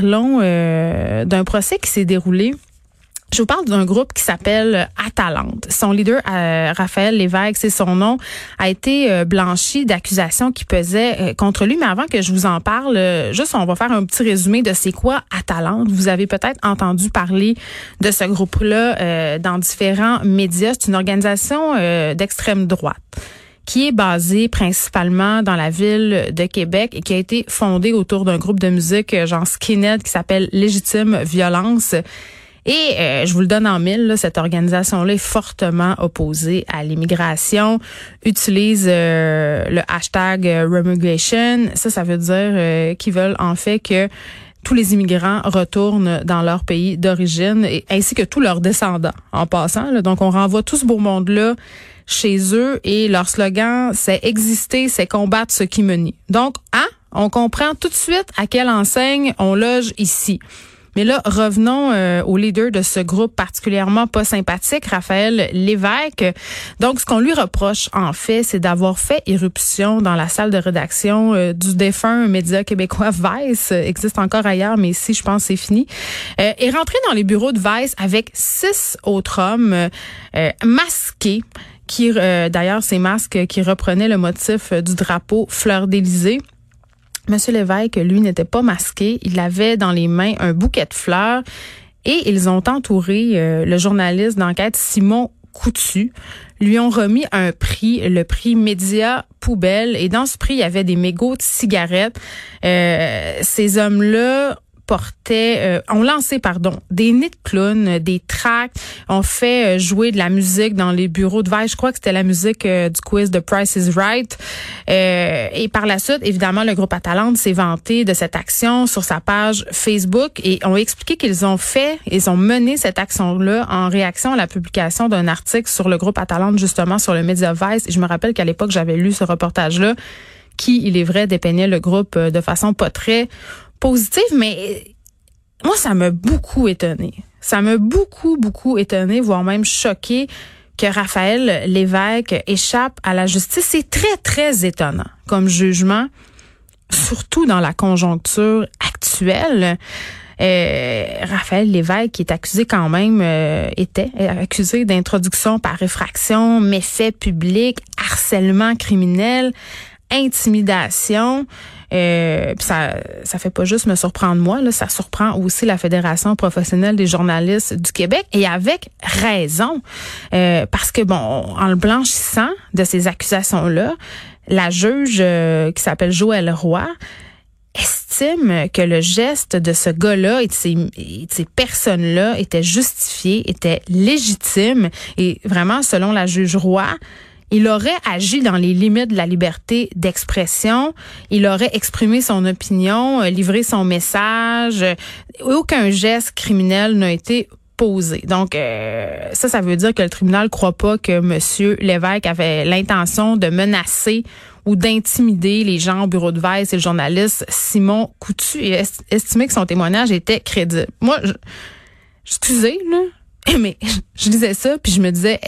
Parlons euh, d'un procès qui s'est déroulé je vous parle d'un groupe qui s'appelle Atalante. Son leader, euh, Raphaël Lévesque, c'est son nom, a été euh, blanchi d'accusations qui pesaient contre lui. Mais avant que je vous en parle, juste on va faire un petit résumé de c'est quoi Atalante. Vous avez peut-être entendu parler de ce groupe-là dans différents médias. C'est une organisation d'extrême droite qui est basée principalement dans la ville de Québec et qui a été fondée autour d'un groupe de musique genre skinhead qui s'appelle Légitime Violence. Et euh, je vous le donne en mille, cette organisation-là est fortement opposée à l'immigration, utilise euh, le hashtag euh, remigration. Ça, ça veut dire qu'ils veulent en fait que tous les immigrants retournent dans leur pays d'origine, ainsi que tous leurs descendants en passant. Donc, on renvoie tout ce beau monde-là chez eux et leur slogan, c'est exister, c'est combattre ce qui me nie. Donc, hein, on comprend tout de suite à quelle enseigne on loge ici. Mais là, revenons euh, au leader de ce groupe particulièrement pas sympathique, Raphaël Lévesque. Donc, ce qu'on lui reproche, en fait, c'est d'avoir fait irruption dans la salle de rédaction euh, du défunt média québécois Vice. existe encore ailleurs, mais ici, je pense, c'est fini. Euh, et rentré dans les bureaux de Vice avec six autres hommes euh, masqués qui, d'ailleurs, ces masques qui reprenaient le motif du drapeau Fleur d'Élysée. Monsieur Lévesque, lui, n'était pas masqué. Il avait dans les mains un bouquet de fleurs et ils ont entouré euh, le journaliste d'enquête Simon Coutu, lui ont remis un prix, le prix Média Poubelle. Et dans ce prix, il y avait des mégots de cigarettes. Euh, ces hommes-là portaient, euh, ont lancé, pardon, des nids de clowns, des tracts, ont fait euh, jouer de la musique dans les bureaux de veille. Je crois que c'était la musique euh, du quiz de Price is Right. et par la suite, évidemment, le groupe Atalante s'est vanté de cette action sur sa page Facebook et ont expliqué qu'ils ont fait, ils ont mené cette action-là en réaction à la publication d'un article sur le groupe Atalante, justement, sur le média Vice. Et je me rappelle qu'à l'époque, j'avais lu ce reportage-là qui, il est vrai, dépeignait le groupe de façon pas très positive, mais moi, ça m'a beaucoup étonné. Ça m'a beaucoup, beaucoup étonné, voire même choqué que Raphaël Lévesque échappe à la justice. C'est très, très étonnant comme jugement, surtout dans la conjoncture actuelle. Euh, Raphaël Lévesque, qui est accusé quand même, euh, était accusé d'introduction par effraction, méfait public, harcèlement criminel, intimidation. Euh, ça, ça fait pas juste me surprendre moi, là, ça surprend aussi la Fédération professionnelle des journalistes du Québec et avec raison, euh, parce que bon, en le blanchissant de ces accusations-là, la juge euh, qui s'appelle Joël Roy estime que le geste de ce gars-là et de ces, ces personnes-là était justifié, était légitime. Et vraiment, selon la juge Roy, il aurait agi dans les limites de la liberté d'expression. Il aurait exprimé son opinion, euh, livré son message. Aucun geste criminel n'a été posé. Donc euh, ça, ça veut dire que le tribunal croit pas que Monsieur Lévesque avait l'intention de menacer ou d'intimider les gens au bureau de veille. C'est le journaliste Simon Coutu et estimé que son témoignage était crédible? Moi, je, excusez là, mais je disais ça puis je me disais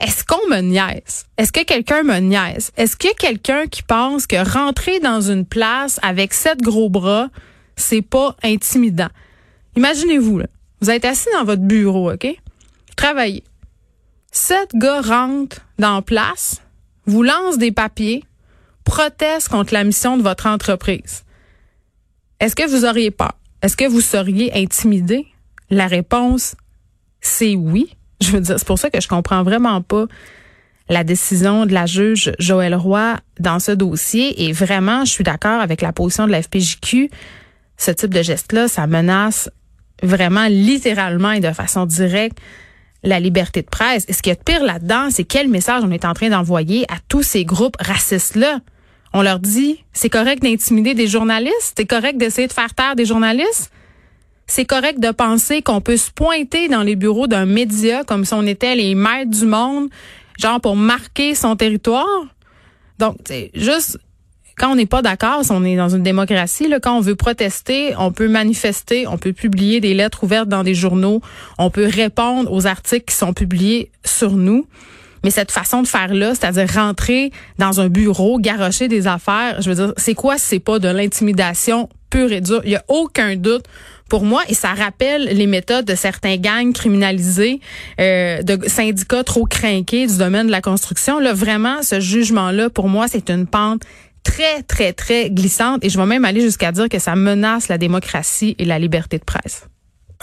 est-ce qu'on me niaise? Est-ce que quelqu'un me niaise? Est-ce qu'il quelqu'un qui pense que rentrer dans une place avec sept gros bras, c'est pas intimidant? Imaginez-vous, Vous êtes assis dans votre bureau, OK? travaillez. Sept gars rentrent dans la place, vous lancent des papiers, protestent contre la mission de votre entreprise. Est-ce que vous auriez peur? Est-ce que vous seriez intimidé? La réponse, c'est oui. Je veux dire, c'est pour ça que je comprends vraiment pas la décision de la juge Joël Roy dans ce dossier. Et vraiment, je suis d'accord avec la position de la FPJQ. Ce type de geste-là, ça menace vraiment littéralement et de façon directe la liberté de presse. Et ce qui est pire là-dedans, c'est quel message on est en train d'envoyer à tous ces groupes racistes-là. On leur dit, c'est correct d'intimider des journalistes, c'est correct d'essayer de faire taire des journalistes? C'est correct de penser qu'on peut se pointer dans les bureaux d'un média comme si on était les maîtres du monde, genre pour marquer son territoire. Donc, c'est juste quand on n'est pas d'accord, si on est dans une démocratie, là, quand on veut protester, on peut manifester, on peut publier des lettres ouvertes dans des journaux, on peut répondre aux articles qui sont publiés sur nous. Mais cette façon de faire là, c'est-à-dire rentrer dans un bureau, garrocher des affaires, je veux dire, c'est quoi c'est pas de l'intimidation pure et dure? Il y a aucun doute pour moi et ça rappelle les méthodes de certains gangs criminalisés, euh, de syndicats trop crainqués du domaine de la construction. Là, vraiment, ce jugement-là, pour moi, c'est une pente très, très, très glissante et je vais même aller jusqu'à dire que ça menace la démocratie et la liberté de presse.